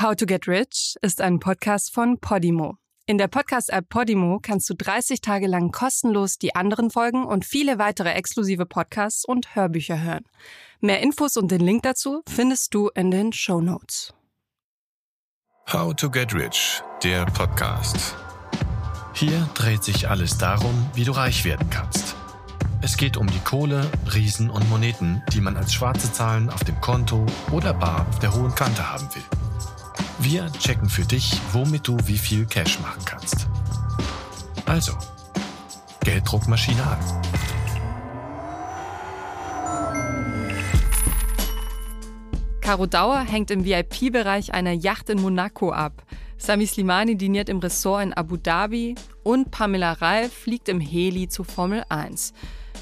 How to Get Rich ist ein Podcast von Podimo. In der Podcast-App Podimo kannst du 30 Tage lang kostenlos die anderen Folgen und viele weitere exklusive Podcasts und Hörbücher hören. Mehr Infos und den Link dazu findest du in den Show Notes. How to Get Rich, der Podcast. Hier dreht sich alles darum, wie du reich werden kannst. Es geht um die Kohle, Riesen und Moneten, die man als schwarze Zahlen auf dem Konto oder bar auf der hohen Kante haben will. Wir checken für dich, womit du wie viel Cash machen kannst. Also, Gelddruckmaschine an. Caro Dauer hängt im VIP-Bereich einer Yacht in Monaco ab. Sami Slimani diniert im Ressort in Abu Dhabi und Pamela Reif fliegt im Heli zu Formel 1.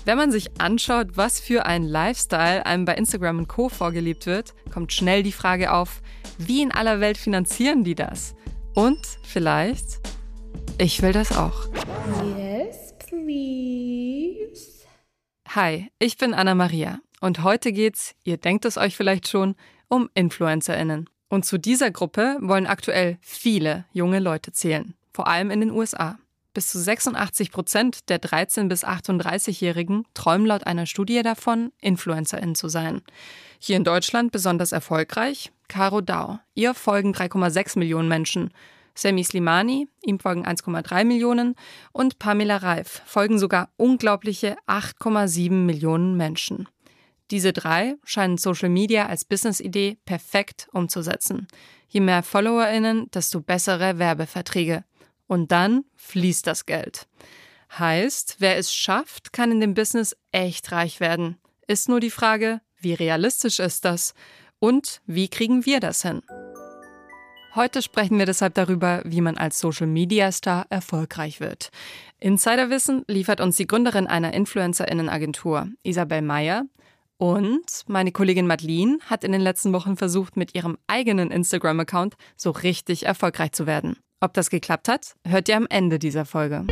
Wenn man sich anschaut, was für ein Lifestyle einem bei Instagram und Co. vorgelebt wird, kommt schnell die Frage auf, wie in aller Welt finanzieren die das? Und vielleicht, ich will das auch. Yes, please. Hi, ich bin Anna Maria und heute geht's, ihr denkt es euch vielleicht schon, um InfluencerInnen. Und zu dieser Gruppe wollen aktuell viele junge Leute zählen, vor allem in den USA. Bis zu 86 Prozent der 13- bis 38-Jährigen träumen laut einer Studie davon, InfluencerInnen zu sein. Hier in Deutschland besonders erfolgreich Caro Dau. Ihr folgen 3,6 Millionen Menschen. Sami Slimani, ihm folgen 1,3 Millionen und Pamela Reif folgen sogar unglaubliche 8,7 Millionen Menschen. Diese drei scheinen Social Media als Business-Idee perfekt umzusetzen. Je mehr FollowerInnen, desto bessere Werbeverträge. Und dann fließt das Geld. Heißt, wer es schafft, kann in dem Business echt reich werden. Ist nur die Frage, wie realistisch ist das? Und wie kriegen wir das hin? Heute sprechen wir deshalb darüber, wie man als Social Media Star erfolgreich wird. Insiderwissen liefert uns die Gründerin einer Influencerinnenagentur, Isabel Meyer. Und meine Kollegin Madeline hat in den letzten Wochen versucht, mit ihrem eigenen Instagram-Account so richtig erfolgreich zu werden. Ob das geklappt hat, hört ihr am Ende dieser Folge.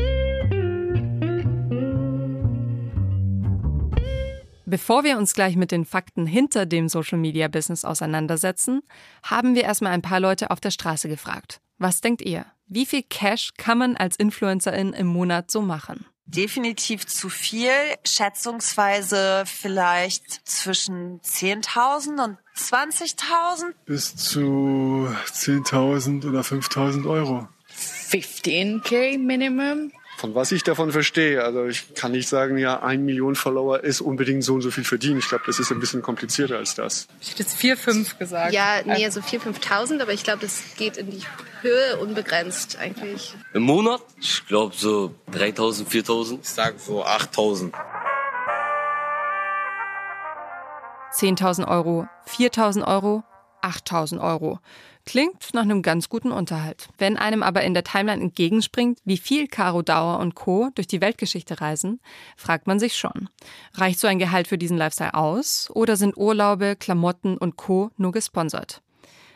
Bevor wir uns gleich mit den Fakten hinter dem Social Media Business auseinandersetzen, haben wir erstmal ein paar Leute auf der Straße gefragt. Was denkt ihr? Wie viel Cash kann man als Influencerin im Monat so machen? Definitiv zu viel. Schätzungsweise vielleicht zwischen 10.000 und 20.000. Bis zu 10.000 oder 5.000 Euro. 15k Minimum. Von was ich davon verstehe, also ich kann nicht sagen, ja, ein Million Follower ist unbedingt so und so viel verdienen. Ich glaube, das ist ein bisschen komplizierter als das. Ich hätte jetzt 4, 5 gesagt. Ja, nee, so 4.000, 5.000, aber ich glaube, das geht in die Höhe unbegrenzt eigentlich. Im Monat? Ich glaube so 3.000, 4.000. Ich sag so 8.000. 10.000 Euro, 4.000 Euro, 8.000 Euro. Klingt nach einem ganz guten Unterhalt. Wenn einem aber in der Timeline entgegenspringt, wie viel Caro Dauer und Co. durch die Weltgeschichte reisen, fragt man sich schon. Reicht so ein Gehalt für diesen Lifestyle aus oder sind Urlaube, Klamotten und Co. nur gesponsert?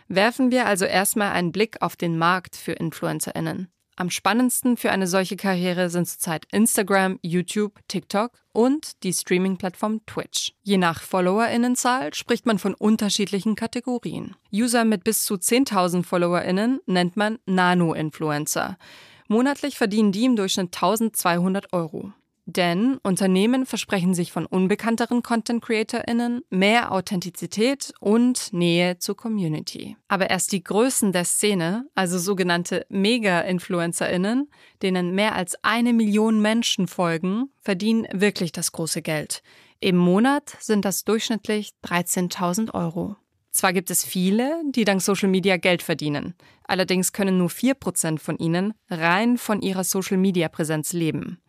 Werfen wir also erstmal einen Blick auf den Markt für InfluencerInnen. Am spannendsten für eine solche Karriere sind zurzeit Instagram, YouTube, TikTok und die Streaming-Plattform Twitch. Je nach FollowerInnenzahl spricht man von unterschiedlichen Kategorien. User mit bis zu 10.000 FollowerInnen nennt man Nano-Influencer. Monatlich verdienen die im Durchschnitt 1200 Euro. Denn Unternehmen versprechen sich von unbekannteren Content CreatorInnen mehr Authentizität und Nähe zur Community. Aber erst die Größen der Szene, also sogenannte Mega-InfluencerInnen, denen mehr als eine Million Menschen folgen, verdienen wirklich das große Geld. Im Monat sind das durchschnittlich 13.000 Euro. Zwar gibt es viele, die dank Social Media Geld verdienen. Allerdings können nur 4% von ihnen rein von ihrer Social Media Präsenz leben.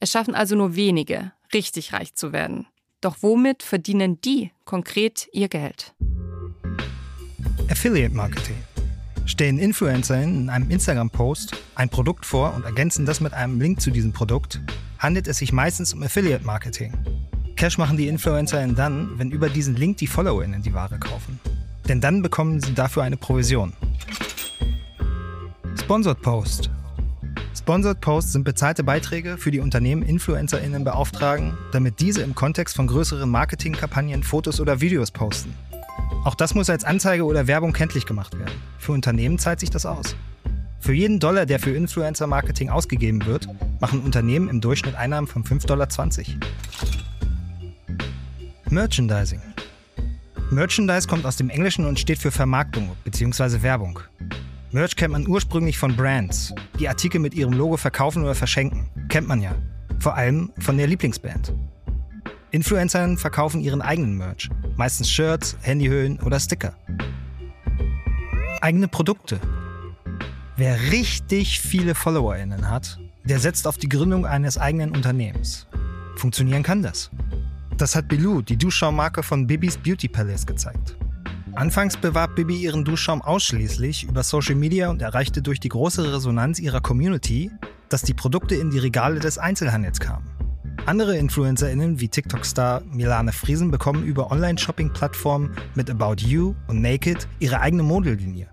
Es schaffen also nur wenige, richtig reich zu werden. Doch womit verdienen die konkret ihr Geld? Affiliate Marketing. Stellen InfluencerInnen in einem Instagram-Post ein Produkt vor und ergänzen das mit einem Link zu diesem Produkt, handelt es sich meistens um Affiliate Marketing. Cash machen die InfluencerInnen dann, wenn über diesen Link die FollowerInnen die Ware kaufen. Denn dann bekommen sie dafür eine Provision. Sponsored Post Sponsored Posts sind bezahlte Beiträge, für die Unternehmen InfluencerInnen beauftragen, damit diese im Kontext von größeren Marketingkampagnen Fotos oder Videos posten. Auch das muss als Anzeige oder Werbung kenntlich gemacht werden. Für Unternehmen zahlt sich das aus. Für jeden Dollar, der für Influencer-Marketing ausgegeben wird, machen Unternehmen im Durchschnitt Einnahmen von 5,20 Dollar. Merchandising. Merchandise kommt aus dem Englischen und steht für Vermarktung bzw. Werbung. Merch kennt man ursprünglich von Brands, die Artikel mit ihrem Logo verkaufen oder verschenken. Kennt man ja. Vor allem von der Lieblingsband. Influencer verkaufen ihren eigenen Merch, meistens Shirts, Handyhüllen oder Sticker. Eigene Produkte. Wer richtig viele FollowerInnen hat, der setzt auf die Gründung eines eigenen Unternehmens. Funktionieren kann das. Das hat Bilou, die Duschschaummarke von Bibis Beauty Palace, gezeigt. Anfangs bewarb Bibi ihren Duschschaum ausschließlich über Social Media und erreichte durch die große Resonanz ihrer Community, dass die Produkte in die Regale des Einzelhandels kamen. Andere InfluencerInnen wie TikTok-Star Milane Friesen bekommen über Online-Shopping-Plattformen mit About You und Naked ihre eigene Modellinie.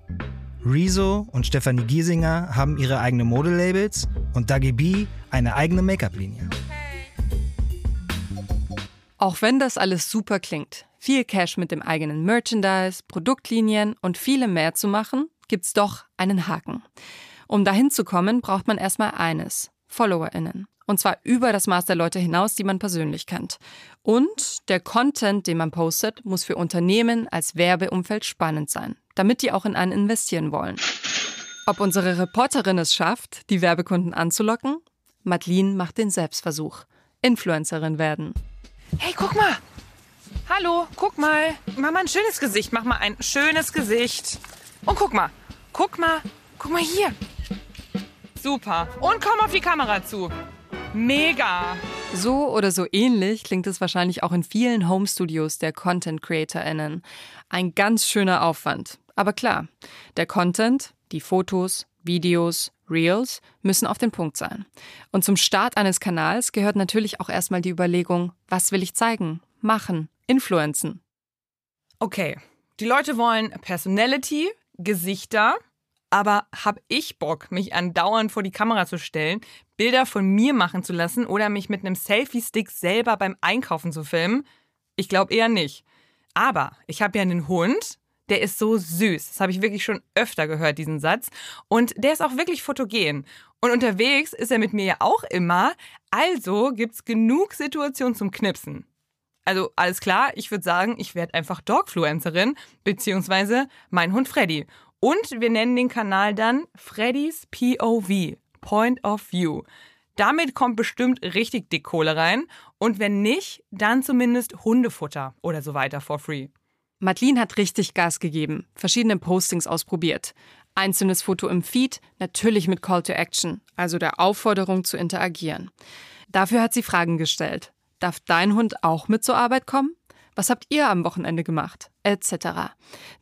Rezo und Stefanie Giesinger haben ihre eigene Modelabels und Dagi B eine eigene Make-up-Linie. Auch wenn das alles super klingt, viel Cash mit dem eigenen Merchandise, Produktlinien und vielem mehr zu machen, gibt's doch einen Haken. Um dahin zu kommen, braucht man erstmal eines: FollowerInnen. Und zwar über das Maß der Leute hinaus, die man persönlich kennt. Und der Content, den man postet, muss für Unternehmen als Werbeumfeld spannend sein, damit die auch in einen investieren wollen. Ob unsere Reporterin es schafft, die Werbekunden anzulocken? Madeline macht den Selbstversuch. Influencerin werden. Hey, guck mal. Hallo, guck mal. Mach mal ein schönes Gesicht. Mach mal ein schönes Gesicht. Und guck mal. Guck mal. Guck mal hier. Super. Und komm auf die Kamera zu. Mega. So oder so ähnlich klingt es wahrscheinlich auch in vielen Home-Studios der Content-CreatorInnen. Ein ganz schöner Aufwand. Aber klar, der Content, die Fotos, Videos, Reels müssen auf den Punkt sein. Und zum Start eines Kanals gehört natürlich auch erstmal die Überlegung, was will ich zeigen, machen, influenzen. Okay, die Leute wollen Personality, Gesichter, aber hab ich Bock, mich andauernd vor die Kamera zu stellen, Bilder von mir machen zu lassen oder mich mit einem Selfie-Stick selber beim Einkaufen zu filmen? Ich glaube eher nicht. Aber ich habe ja einen Hund, der ist so süß. Das habe ich wirklich schon öfter gehört, diesen Satz. Und der ist auch wirklich fotogen. Und unterwegs ist er mit mir ja auch immer. Also gibt's genug Situationen zum Knipsen. Also alles klar, ich würde sagen, ich werde einfach Dogfluencerin, beziehungsweise mein Hund Freddy. Und wir nennen den Kanal dann Freddys POV, Point of View. Damit kommt bestimmt richtig dick Kohle rein. Und wenn nicht, dann zumindest Hundefutter oder so weiter for free. Madeline hat richtig Gas gegeben, verschiedene Postings ausprobiert. Einzelnes Foto im Feed, natürlich mit Call to Action, also der Aufforderung zu interagieren. Dafür hat sie Fragen gestellt. Darf dein Hund auch mit zur Arbeit kommen? Was habt ihr am Wochenende gemacht? Etc.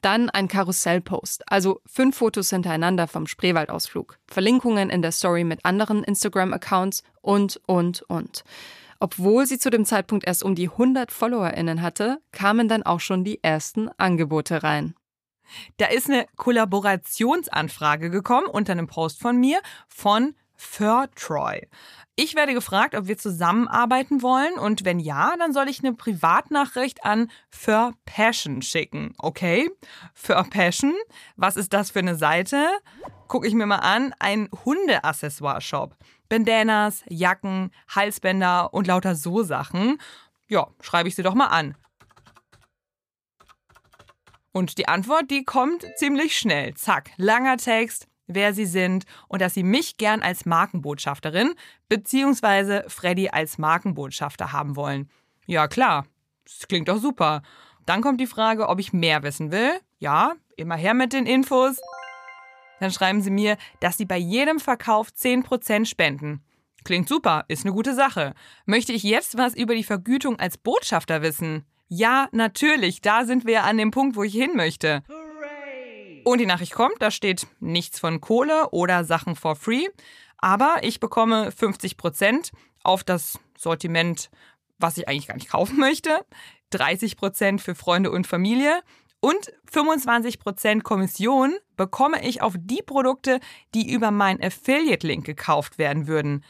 Dann ein Karussellpost, also fünf Fotos hintereinander vom Spreewaldausflug, Verlinkungen in der Story mit anderen Instagram-Accounts und, und, und. Obwohl sie zu dem Zeitpunkt erst um die 100 FollowerInnen hatte, kamen dann auch schon die ersten Angebote rein. Da ist eine Kollaborationsanfrage gekommen unter einem Post von mir von Furtroy. Ich werde gefragt, ob wir zusammenarbeiten wollen und wenn ja, dann soll ich eine Privatnachricht an Fur Passion schicken. Okay? Fur Passion, was ist das für eine Seite? Gucke ich mir mal an, ein Hundeaccessoire-Shop. Bandanas, Jacken, Halsbänder und lauter so Sachen. Ja, schreibe ich sie doch mal an. Und die Antwort, die kommt ziemlich schnell. Zack, langer Text, wer sie sind und dass sie mich gern als Markenbotschafterin bzw. Freddy als Markenbotschafter haben wollen. Ja, klar. Das klingt doch super. Dann kommt die Frage, ob ich mehr wissen will. Ja, immer her mit den Infos. Dann schreiben sie mir, dass sie bei jedem Verkauf 10% spenden. Klingt super, ist eine gute Sache. Möchte ich jetzt was über die Vergütung als Botschafter wissen? Ja, natürlich, da sind wir an dem Punkt, wo ich hin möchte. Und die Nachricht kommt, da steht nichts von Kohle oder Sachen for free, aber ich bekomme 50 Prozent auf das Sortiment, was ich eigentlich gar nicht kaufen möchte, 30 Prozent für Freunde und Familie und 25 Prozent Kommission bekomme ich auf die Produkte, die über meinen Affiliate-Link gekauft werden würden.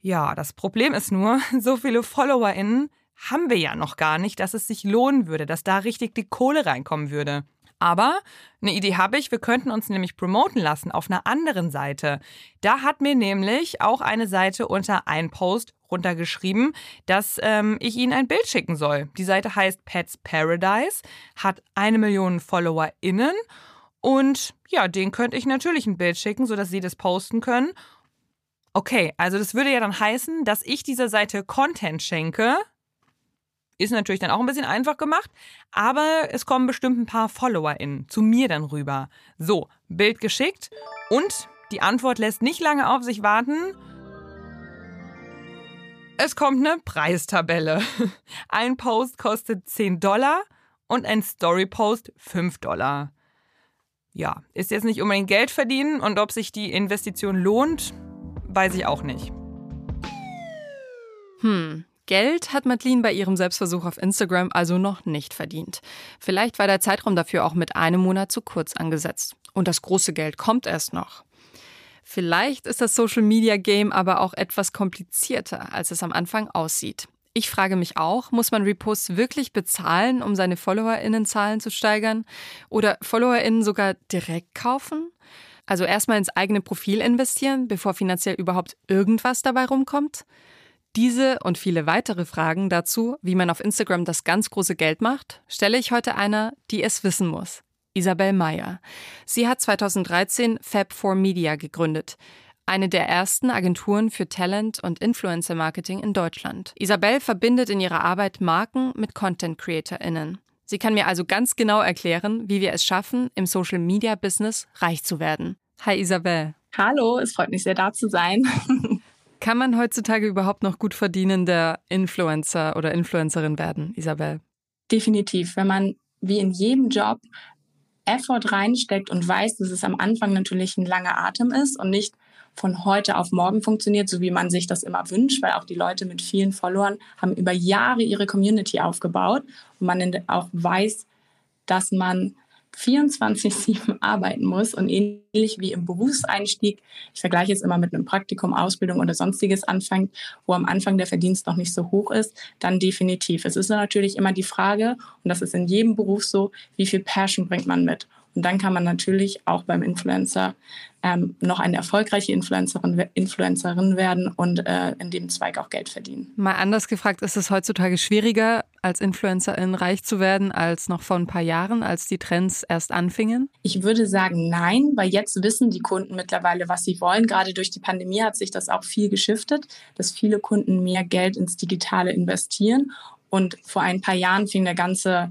Ja, das Problem ist nur, so viele FollowerInnen haben wir ja noch gar nicht, dass es sich lohnen würde, dass da richtig die Kohle reinkommen würde. Aber eine Idee habe ich, wir könnten uns nämlich promoten lassen auf einer anderen Seite. Da hat mir nämlich auch eine Seite unter ein Post runtergeschrieben, dass ähm, ich ihnen ein Bild schicken soll. Die Seite heißt Pets Paradise, hat eine Million FollowerInnen und ja, denen könnte ich natürlich ein Bild schicken, sodass sie das posten können. Okay, also das würde ja dann heißen, dass ich dieser Seite Content schenke, ist natürlich dann auch ein bisschen einfach gemacht, aber es kommen bestimmt ein paar FollowerInnen zu mir dann rüber. So, Bild geschickt und die Antwort lässt nicht lange auf sich warten. Es kommt eine Preistabelle. Ein Post kostet 10 Dollar und ein Story-Post 5 Dollar. Ja, ist jetzt nicht unbedingt Geld verdienen und ob sich die Investition lohnt, weiß ich auch nicht. Hm, Geld hat Madeline bei ihrem Selbstversuch auf Instagram also noch nicht verdient. Vielleicht war der Zeitraum dafür auch mit einem Monat zu kurz angesetzt. Und das große Geld kommt erst noch. Vielleicht ist das Social Media Game aber auch etwas komplizierter, als es am Anfang aussieht. Ich frage mich auch, muss man Reposts wirklich bezahlen, um seine FollowerInnenzahlen zu steigern? Oder FollowerInnen sogar direkt kaufen? Also erstmal ins eigene Profil investieren, bevor finanziell überhaupt irgendwas dabei rumkommt? Diese und viele weitere Fragen dazu, wie man auf Instagram das ganz große Geld macht, stelle ich heute einer, die es wissen muss. Isabel Meyer. Sie hat 2013 Fab4 Media gegründet, eine der ersten Agenturen für Talent- und Influencer-Marketing in Deutschland. Isabel verbindet in ihrer Arbeit Marken mit Content-CreatorInnen. Sie kann mir also ganz genau erklären, wie wir es schaffen, im Social-Media-Business reich zu werden. Hi Isabel. Hallo, es freut mich sehr, da zu sein. Kann man heutzutage überhaupt noch gut verdienender Influencer oder Influencerin werden, Isabel? Definitiv. Wenn man wie in jedem Job Effort reinsteckt und weiß, dass es am Anfang natürlich ein langer Atem ist und nicht von heute auf morgen funktioniert, so wie man sich das immer wünscht, weil auch die Leute mit vielen Followern haben über Jahre ihre Community aufgebaut und man auch weiß, dass man 24-7 arbeiten muss und ähnlich wie im Berufseinstieg, ich vergleiche es immer mit einem Praktikum, Ausbildung oder sonstiges anfängt, wo am Anfang der Verdienst noch nicht so hoch ist, dann definitiv. Es ist natürlich immer die Frage, und das ist in jedem Beruf so, wie viel Passion bringt man mit? Und dann kann man natürlich auch beim Influencer ähm, noch eine erfolgreiche Influencerin, Influencerin werden und äh, in dem Zweig auch Geld verdienen. Mal anders gefragt, ist es heutzutage schwieriger, als Influencerin reich zu werden, als noch vor ein paar Jahren, als die Trends erst anfingen? Ich würde sagen nein, weil jetzt wissen die Kunden mittlerweile, was sie wollen. Gerade durch die Pandemie hat sich das auch viel geschiftet, dass viele Kunden mehr Geld ins Digitale investieren. Und vor ein paar Jahren fing der ganze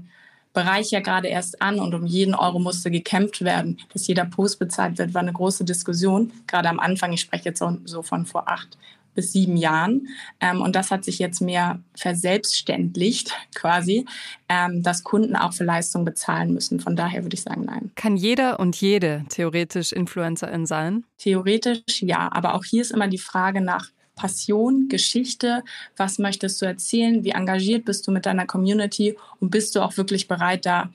Bereich ja gerade erst an und um jeden Euro musste gekämpft werden. Dass jeder Post bezahlt wird, war eine große Diskussion. Gerade am Anfang, ich spreche jetzt so von vor acht bis sieben Jahren. Ähm, und das hat sich jetzt mehr verselbstständigt quasi, ähm, dass Kunden auch für Leistung bezahlen müssen. Von daher würde ich sagen, nein. Kann jeder und jede theoretisch Influencerin sein? Theoretisch ja, aber auch hier ist immer die Frage nach Passion, Geschichte, was möchtest du erzählen, wie engagiert bist du mit deiner Community und bist du auch wirklich bereit, da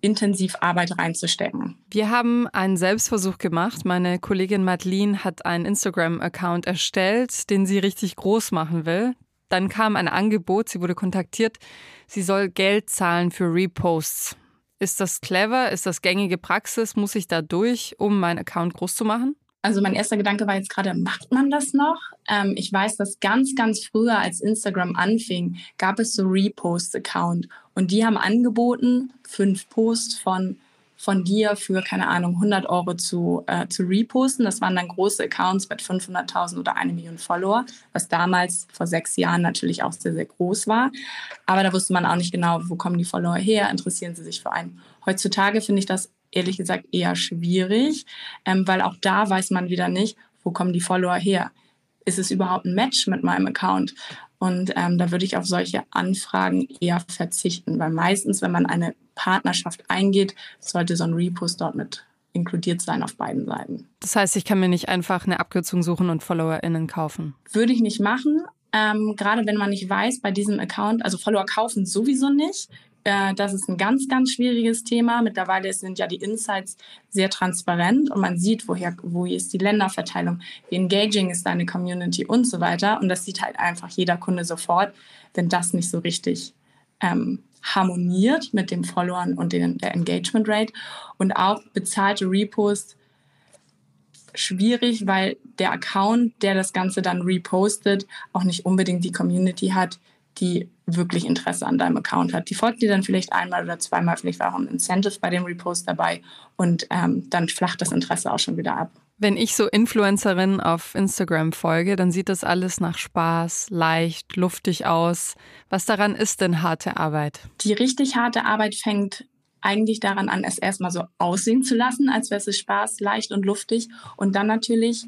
intensiv Arbeit reinzustecken. Wir haben einen Selbstversuch gemacht. Meine Kollegin Madeline hat einen Instagram-Account erstellt, den sie richtig groß machen will. Dann kam ein Angebot, sie wurde kontaktiert, sie soll Geld zahlen für Reposts. Ist das clever? Ist das gängige Praxis? Muss ich da durch, um meinen Account groß zu machen? Also mein erster Gedanke war jetzt gerade, macht man das noch? Ähm, ich weiß, dass ganz, ganz früher, als Instagram anfing, gab es so Repost-Account und die haben angeboten, fünf Posts von von dir für, keine Ahnung, 100 Euro zu, äh, zu reposten. Das waren dann große Accounts mit 500.000 oder eine Million Follower, was damals vor sechs Jahren natürlich auch sehr, sehr groß war. Aber da wusste man auch nicht genau, wo kommen die Follower her, interessieren sie sich für einen. Heutzutage finde ich das ehrlich gesagt eher schwierig, ähm, weil auch da weiß man wieder nicht, wo kommen die Follower her. Ist es überhaupt ein Match mit meinem Account? Und ähm, da würde ich auf solche Anfragen eher verzichten, weil meistens, wenn man eine Partnerschaft eingeht, sollte so ein Repost dort mit inkludiert sein auf beiden Seiten. Das heißt, ich kann mir nicht einfach eine Abkürzung suchen und FollowerInnen kaufen? Würde ich nicht machen. Ähm, gerade wenn man nicht weiß, bei diesem Account, also Follower kaufen sowieso nicht Äh, das ist ein ganz, ganz schwieriges Thema. Mittlerweile sind ja die Insights sehr transparent und man sieht, woher, wo ist die Länderverteilung, wie engaging ist deine Community und so weiter. Und das sieht halt einfach jeder Kunde sofort, wenn das nicht so richtig ähm, harmoniert mit dem Followern und den, der Engagement Rate. Und auch bezahlte Reposts schwierig, weil der Account, der das Ganze dann repostet, auch nicht unbedingt die Community hat, die wirklich Interesse an deinem Account hat. Die folgt dir dann vielleicht einmal oder zweimal, vielleicht war auch ein Incentive bei dem Repost dabei und ähm, dann flacht das Interesse auch schon wieder ab. Wenn ich so Influencerinnen auf Instagram folge, dann sieht das alles nach Spaß, leicht, luftig aus. Was daran ist denn harte Arbeit? Die richtig harte Arbeit fängt eigentlich daran an, es erstmal so aussehen zu lassen, als wäre es Spaß, leicht und luftig. Und dann natürlich,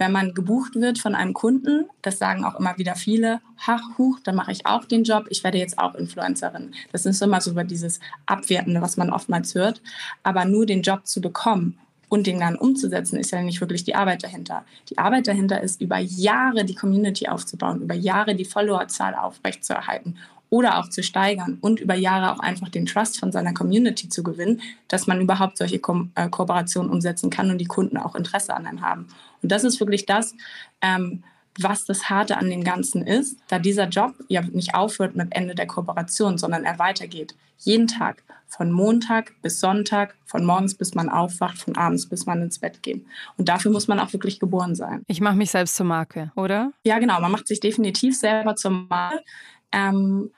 wenn man gebucht wird von einem Kunden, das sagen auch immer wieder viele, ach, huch, dann mache ich auch den Job, ich werde jetzt auch Influencerin. Das ist immer so über dieses Abwertende, was man oftmals hört. Aber nur den Job zu bekommen und den dann umzusetzen, ist ja nicht wirklich die Arbeit dahinter. Die Arbeit dahinter ist, über Jahre die Community aufzubauen, über Jahre die Followerzahl aufrechtzuerhalten oder auch zu steigern und über Jahre auch einfach den Trust von seiner Community zu gewinnen, dass man überhaupt solche Ko äh, Kooperationen umsetzen kann und die Kunden auch Interesse an einem haben. Und das ist wirklich das, ähm, was das Harte an dem Ganzen ist, da dieser Job ja nicht aufhört mit Ende der Kooperation, sondern er weitergeht. Jeden Tag, von Montag bis Sonntag, von morgens bis man aufwacht, von abends bis man ins Bett geht. Und dafür muss man auch wirklich geboren sein. Ich mache mich selbst zur Marke, oder? Ja, genau. Man macht sich definitiv selber zur Marke. Ähm,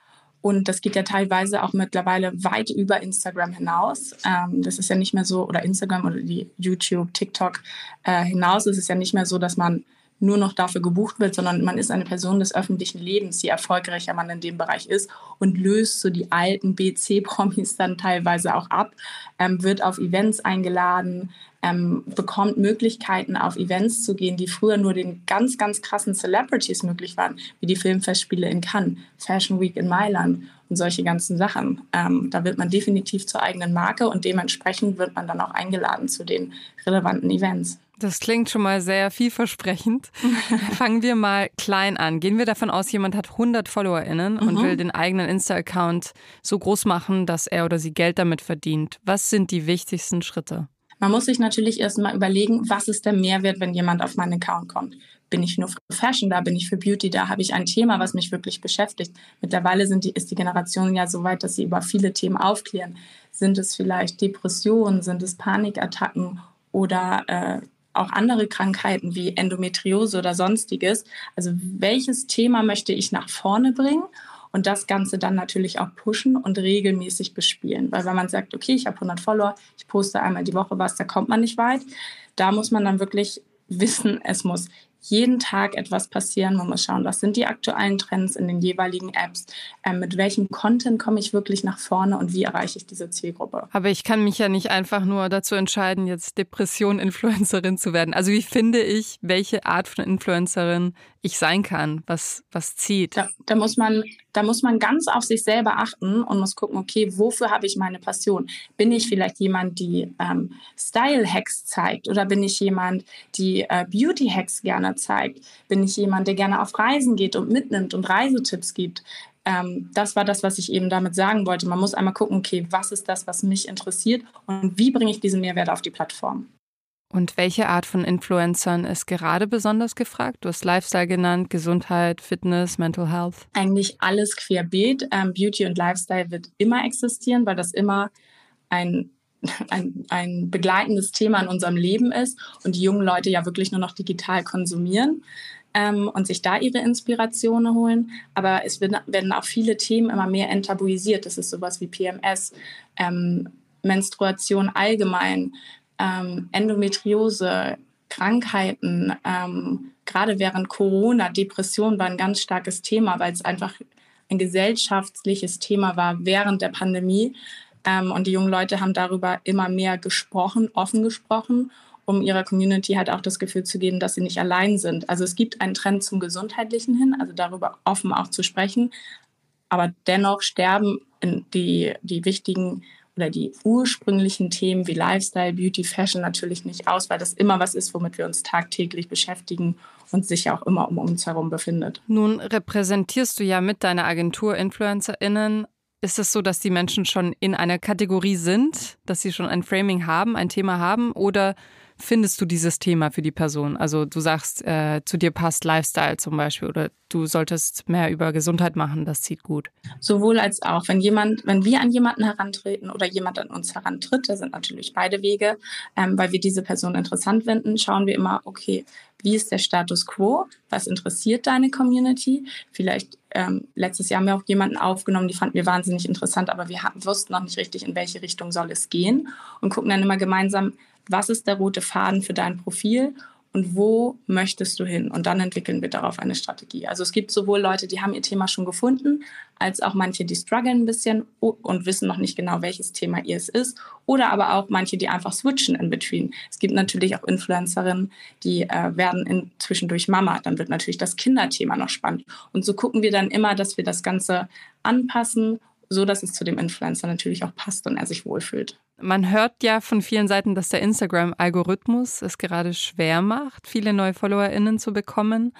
und das geht ja teilweise auch mittlerweile weit über Instagram hinaus. Ähm, das ist ja nicht mehr so, oder Instagram oder die YouTube, TikTok äh, hinaus ist es ja nicht mehr so, dass man nur noch dafür gebucht wird, sondern man ist eine Person des öffentlichen Lebens, je erfolgreicher man in dem Bereich ist und löst so die alten BC-Promis dann teilweise auch ab, ähm, wird auf Events eingeladen, ähm, bekommt Möglichkeiten, auf Events zu gehen, die früher nur den ganz, ganz krassen Celebrities möglich waren, wie die Filmfestspiele in Cannes, Fashion Week in Mailand und solche ganzen Sachen. Ähm, da wird man definitiv zur eigenen Marke und dementsprechend wird man dann auch eingeladen zu den relevanten Events. Das klingt schon mal sehr vielversprechend. Fangen wir mal klein an. Gehen wir davon aus, jemand hat 100 FollowerInnen mhm. und will den eigenen Insta-Account so groß machen, dass er oder sie Geld damit verdient. Was sind die wichtigsten Schritte? Man muss sich natürlich erstmal überlegen, was ist der Mehrwert, wenn jemand auf meinen Account kommt. Bin ich nur für Fashion da, bin ich für Beauty da, habe ich ein Thema, was mich wirklich beschäftigt. Mittlerweile die, ist die Generation ja so weit, dass sie über viele Themen aufklären. Sind es vielleicht Depressionen, sind es Panikattacken oder äh, auch andere Krankheiten wie Endometriose oder sonstiges. Also welches Thema möchte ich nach vorne bringen und das Ganze dann natürlich auch pushen und regelmäßig bespielen. Weil wenn man sagt, okay, ich habe 100 Follower, ich poste einmal die Woche was, da kommt man nicht weit. Da muss man dann wirklich wissen, es muss jeden Tag etwas passieren. Man muss schauen, was sind die aktuellen Trends in den jeweiligen Apps, ähm, mit welchem Content komme ich wirklich nach vorne und wie erreiche ich diese Zielgruppe. Aber ich kann mich ja nicht einfach nur dazu entscheiden, jetzt Depression-Influencerin zu werden. Also wie finde ich, welche Art von Influencerin ich sein kann, was, was zieht? Da, da muss man da muss man ganz auf sich selber achten und muss gucken, okay, wofür habe ich meine Passion? Bin ich vielleicht jemand, die ähm, Style-Hacks zeigt oder bin ich jemand, die äh, Beauty-Hacks gerne zeigt? Bin ich jemand, der gerne auf Reisen geht und mitnimmt und Reisetipps gibt? Ähm, das war das, was ich eben damit sagen wollte. Man muss einmal gucken, okay, was ist das, was mich interessiert und wie bringe ich diesen Mehrwert auf die Plattform? Und welche Art von Influencern ist gerade besonders gefragt? Du hast Lifestyle genannt, Gesundheit, Fitness, Mental Health. Eigentlich alles querbeet. Ähm, Beauty und Lifestyle wird immer existieren, weil das immer ein ein, ein begleitendes Thema in unserem Leben ist und die jungen Leute ja wirklich nur noch digital konsumieren ähm, und sich da ihre Inspirationen holen. Aber es werden auch viele Themen immer mehr enttabuisiert. Das ist sowas wie PMS, ähm, Menstruation allgemein, ähm, Endometriose, Krankheiten, ähm, gerade während Corona, Depression war ein ganz starkes Thema, weil es einfach ein gesellschaftliches Thema war während der Pandemie. Ähm, und die jungen Leute haben darüber immer mehr gesprochen, offen gesprochen, um ihrer Community halt auch das Gefühl zu geben, dass sie nicht allein sind. Also es gibt einen Trend zum Gesundheitlichen hin, also darüber offen auch zu sprechen. Aber dennoch sterben die, die wichtigen oder die ursprünglichen Themen wie Lifestyle, Beauty, Fashion natürlich nicht aus, weil das immer was ist, womit wir uns tagtäglich beschäftigen und sich ja auch immer um uns herum befindet. Nun repräsentierst du ja mit deiner Agentur InfluencerInnen Ist es so, dass die Menschen schon in einer Kategorie sind, dass sie schon ein Framing haben, ein Thema haben? Oder findest du dieses Thema für die Person? Also du sagst, äh, zu dir passt Lifestyle zum Beispiel oder du solltest mehr über Gesundheit machen, das zieht gut. Sowohl als auch. Wenn jemand, wenn wir an jemanden herantreten oder jemand an uns herantritt, da sind natürlich beide Wege, ähm, weil wir diese Person interessant finden, schauen wir immer, okay, wie ist der Status quo? Was interessiert deine Community? Vielleicht ähm, letztes Jahr haben wir auch jemanden aufgenommen, die fanden wir wahnsinnig interessant, aber wir wussten noch nicht richtig, in welche Richtung soll es gehen und gucken dann immer gemeinsam, was ist der rote Faden für dein Profil und wo möchtest du hin? Und dann entwickeln wir darauf eine Strategie. Also es gibt sowohl Leute, die haben ihr Thema schon gefunden, als auch manche, die strugglen ein bisschen und wissen noch nicht genau, welches Thema ihr es ist. Oder aber auch manche, die einfach switchen in between. Es gibt natürlich auch Influencerinnen, die äh, werden in, zwischendurch Mama. Dann wird natürlich das Kinderthema noch spannend. Und so gucken wir dann immer, dass wir das Ganze anpassen so dass es zu dem Influencer natürlich auch passt und er sich wohlfühlt. Man hört ja von vielen Seiten, dass der Instagram-Algorithmus es gerade schwer macht, viele neue FollowerInnen zu bekommen.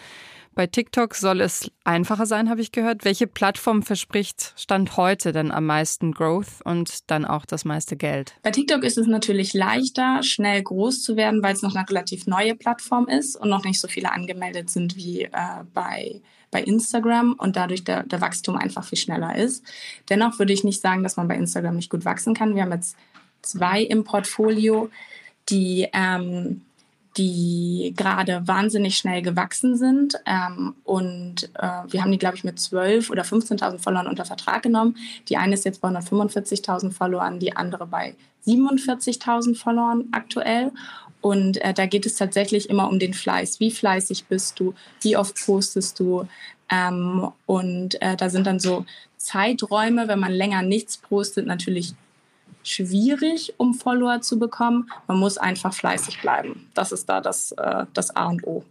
Bei TikTok soll es einfacher sein, habe ich gehört. Welche Plattform verspricht Stand heute denn am meisten Growth und dann auch das meiste Geld? Bei TikTok ist es natürlich leichter, schnell groß zu werden, weil es noch eine relativ neue Plattform ist und noch nicht so viele angemeldet sind wie äh, bei bei Instagram und dadurch der, der Wachstum einfach viel schneller ist. Dennoch würde ich nicht sagen, dass man bei Instagram nicht gut wachsen kann. Wir haben jetzt zwei im Portfolio, die ähm, die gerade wahnsinnig schnell gewachsen sind. Ähm, und äh, wir haben die, glaube ich, mit 12.000 oder 15.000 Followern unter Vertrag genommen. Die eine ist jetzt bei 145.000 Followern, die andere bei 47.000 Followern aktuell. Und äh, da geht es tatsächlich immer um den Fleiß. Wie fleißig bist du? Wie oft postest du? Ähm, und äh, da sind dann so Zeiträume, wenn man länger nichts postet, natürlich schwierig, um Follower zu bekommen. Man muss einfach fleißig bleiben. Das ist da das, äh, das A und O.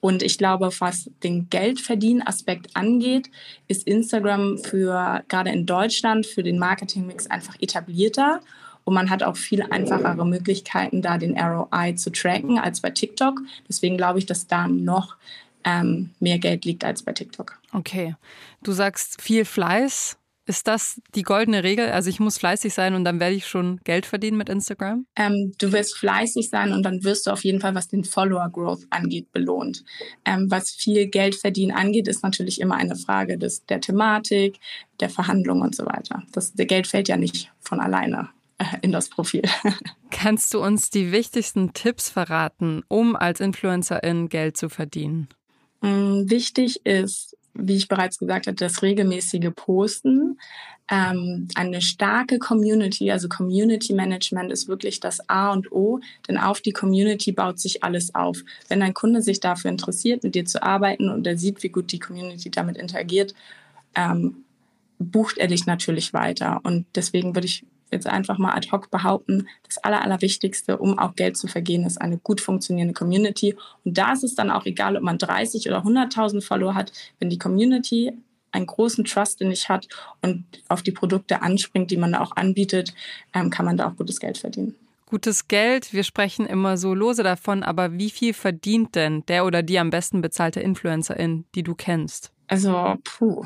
Und ich glaube, was den Geldverdienen-Aspekt angeht, ist Instagram für gerade in Deutschland für den Marketingmix einfach etablierter. Und man hat auch viel einfachere Möglichkeiten, da den ROI zu tracken als bei TikTok. Deswegen glaube ich, dass da noch ähm, mehr Geld liegt als bei TikTok. Okay. Du sagst viel Fleiß. Ist das die goldene Regel? Also ich muss fleißig sein und dann werde ich schon Geld verdienen mit Instagram? Ähm, du wirst fleißig sein und dann wirst du auf jeden Fall, was den Follower Growth angeht, belohnt. Ähm, was viel Geld verdienen angeht, ist natürlich immer eine Frage des, der Thematik, der Verhandlung und so weiter. Das, Geld fällt ja nicht von alleine äh, in das Profil. Kannst du uns die wichtigsten Tipps verraten, um als Influencerin Geld zu verdienen? Mm, wichtig ist, wie ich bereits gesagt hatte, das regelmäßige Posten. Ähm, eine starke Community, also Community Management ist wirklich das A und O, denn auf die Community baut sich alles auf. Wenn ein Kunde sich dafür interessiert, mit dir zu arbeiten und er sieht, wie gut die Community damit interagiert, ähm, bucht er dich natürlich weiter. Und deswegen würde ich jetzt einfach mal ad hoc behaupten, das Aller, Allerwichtigste, um auch Geld zu vergehen, ist eine gut funktionierende Community. Und da ist es dann auch egal, ob man 30 oder 100.000 Follower hat, wenn die Community einen großen Trust in dich hat und auf die Produkte anspringt, die man da auch anbietet, ähm, kann man da auch gutes Geld verdienen. Gutes Geld, wir sprechen immer so lose davon, aber wie viel verdient denn der oder die am besten bezahlte Influencerin, die du kennst? Also, puh,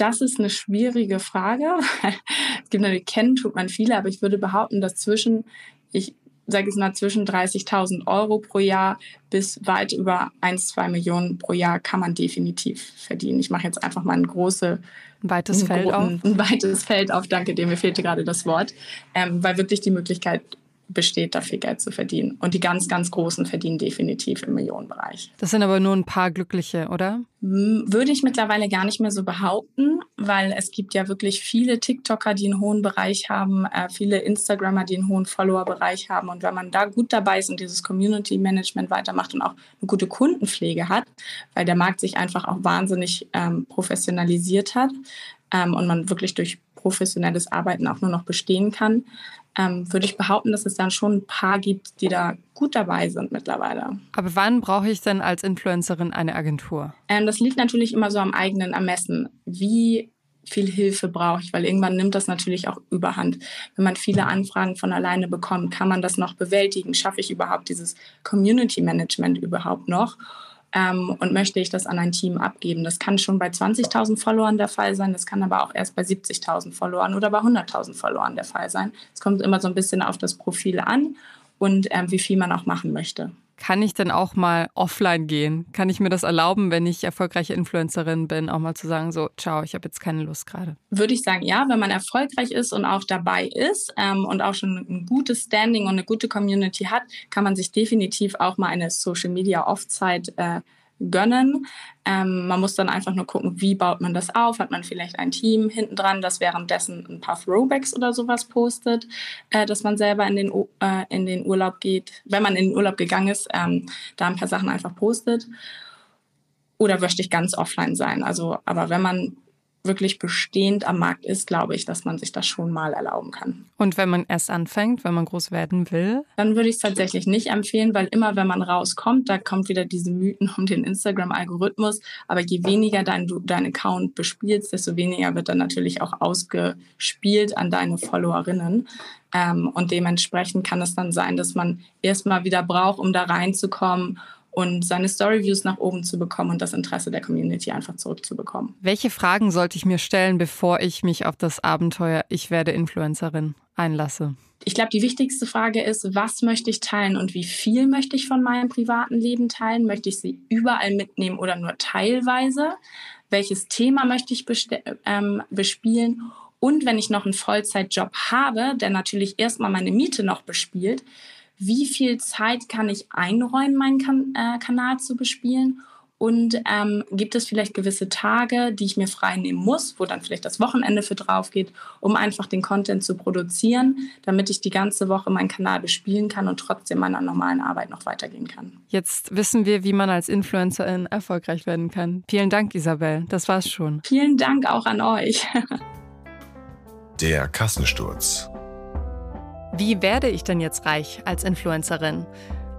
das ist eine schwierige Frage. es gibt natürlich, kennen tut man viele, aber ich würde behaupten, dass zwischen, ich sage es mal, zwischen 30.000 Euro pro Jahr bis weit über 1, 2 Millionen pro Jahr kann man definitiv verdienen. Ich mache jetzt einfach mal ein großes weites Feld auf. Ein weites Feld auf, danke dir, mir fehlte gerade das Wort, ähm, weil wirklich die Möglichkeit besteht, dafür Geld zu verdienen. Und die ganz, ganz Großen verdienen definitiv im Millionenbereich. Das sind aber nur ein paar Glückliche, oder? Würde ich mittlerweile gar nicht mehr so behaupten, weil es gibt ja wirklich viele TikToker, die einen hohen Bereich haben, äh, viele Instagrammer, die einen hohen Follower-Bereich haben. Und wenn man da gut dabei ist und dieses Community Management weitermacht und auch eine gute Kundenpflege hat, weil der Markt sich einfach auch wahnsinnig ähm, professionalisiert hat ähm, und man wirklich durch professionelles Arbeiten auch nur noch bestehen kann, ähm, würde ich behaupten, dass es dann schon ein paar gibt, die da gut dabei sind mittlerweile. Aber wann brauche ich denn als Influencerin eine Agentur? Ähm, das liegt natürlich immer so am eigenen Ermessen. Wie viel Hilfe brauche ich, weil irgendwann nimmt das natürlich auch überhand. Wenn man viele Anfragen von alleine bekommt, kann man das noch bewältigen? Schaffe ich überhaupt dieses Community Management überhaupt noch? Ähm, und möchte ich das an ein Team abgeben. Das kann schon bei 20.000 Followern der Fall sein, das kann aber auch erst bei 70.000 Followern oder bei 100.000 Followern der Fall sein. Es kommt immer so ein bisschen auf das Profil an und ähm, wie viel man auch machen möchte. Kann ich denn auch mal offline gehen? Kann ich mir das erlauben, wenn ich erfolgreiche Influencerin bin, auch mal zu sagen, so, ciao, ich habe jetzt keine Lust gerade? Würde ich sagen, ja, wenn man erfolgreich ist und auch dabei ist ähm, und auch schon ein gutes Standing und eine gute Community hat, kann man sich definitiv auch mal eine Social Media Off-Zeit äh, gönnen. Ähm, man muss dann einfach nur gucken, wie baut man das auf. Hat man vielleicht ein Team hinten dran, das währenddessen ein paar Throwbacks oder sowas postet, äh, dass man selber in den, äh, in den Urlaub geht, wenn man in den Urlaub gegangen ist, ähm, da ein paar Sachen einfach postet. Oder möchte ich ganz offline sein? Also, aber wenn man wirklich bestehend am Markt ist, glaube ich, dass man sich das schon mal erlauben kann. Und wenn man erst anfängt, wenn man groß werden will? Dann würde ich es tatsächlich nicht empfehlen, weil immer, wenn man rauskommt, da kommt wieder diese Mythen um den Instagram-Algorithmus. Aber je weniger dein, du dein Account bespielst, desto weniger wird dann natürlich auch ausgespielt an deine Followerinnen. Ähm, und dementsprechend kann es dann sein, dass man erstmal wieder braucht, um da reinzukommen und seine Storyviews nach oben zu bekommen und das Interesse der Community einfach zurückzubekommen. Welche Fragen sollte ich mir stellen, bevor ich mich auf das Abenteuer Ich werde Influencerin einlasse? Ich glaube, die wichtigste Frage ist, was möchte ich teilen und wie viel möchte ich von meinem privaten Leben teilen? Möchte ich sie überall mitnehmen oder nur teilweise? Welches Thema möchte ich ähm, bespielen? Und wenn ich noch einen Vollzeitjob habe, der natürlich erstmal meine Miete noch bespielt, wie viel Zeit kann ich einräumen, meinen kan äh, Kanal zu bespielen? Und ähm, gibt es vielleicht gewisse Tage, die ich mir frei nehmen muss, wo dann vielleicht das Wochenende für drauf geht, um einfach den Content zu produzieren, damit ich die ganze Woche meinen Kanal bespielen kann und trotzdem meiner normalen Arbeit noch weitergehen kann. Jetzt wissen wir, wie man als Influencerin erfolgreich werden kann. Vielen Dank, Isabel. Das war's schon. Vielen Dank auch an euch. Der Kassensturz. Wie werde ich denn jetzt reich als Influencerin?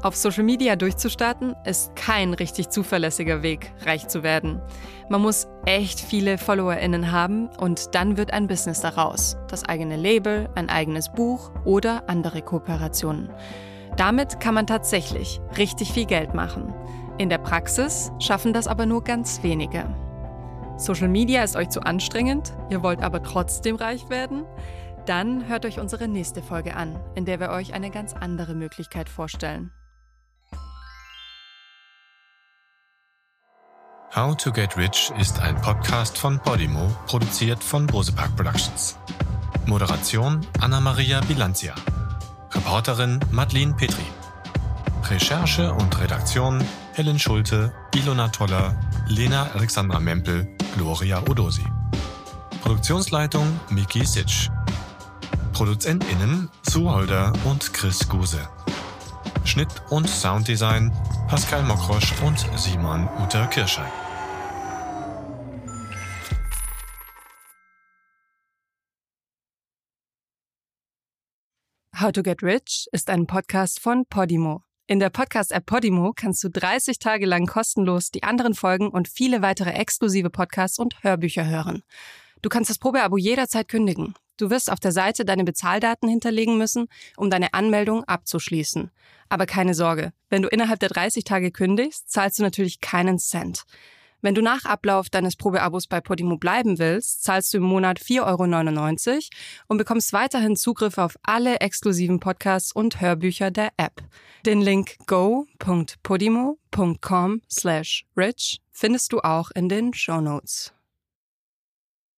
Auf Social Media durchzustarten ist kein richtig zuverlässiger Weg, reich zu werden. Man muss echt viele FollowerInnen haben und dann wird ein Business daraus. Das eigene Label, ein eigenes Buch oder andere Kooperationen. Damit kann man tatsächlich richtig viel Geld machen. In der Praxis schaffen das aber nur ganz wenige. Social Media ist euch zu anstrengend, ihr wollt aber trotzdem reich werden? Dann hört euch unsere nächste Folge an, in der wir euch eine ganz andere Möglichkeit vorstellen. How to Get Rich ist ein Podcast von Podimo, produziert von Bosepark Productions. Moderation Anna-Maria Bilanzia. Reporterin Madeline Petri. Recherche und Redaktion Helen Schulte, Ilona Toller, Lena Alexandra Mempel, Gloria Odosi. Produktionsleitung Miki Sitsch. ProduzentInnen Sue Holder und Chris Guse. Schnitt und Sounddesign Pascal Mokrosch und Simon Uter Kirschei. How to Get Rich ist ein Podcast von Podimo. In der Podcast-App Podimo kannst du 30 Tage lang kostenlos die anderen Folgen und viele weitere exklusive Podcasts und Hörbücher hören. Du kannst das Probeabo jederzeit kündigen. Du wirst auf der Seite deine Bezahldaten hinterlegen müssen, um deine Anmeldung abzuschließen. Aber keine Sorge, wenn du innerhalb der 30 Tage kündigst, zahlst du natürlich keinen Cent. Wenn du nach Ablauf deines Probeabos bei Podimo bleiben willst, zahlst du im Monat 4,99 Euro und bekommst weiterhin Zugriff auf alle exklusiven Podcasts und Hörbücher der App. Den Link go.podimo.com slash rich findest du auch in den Show Notes.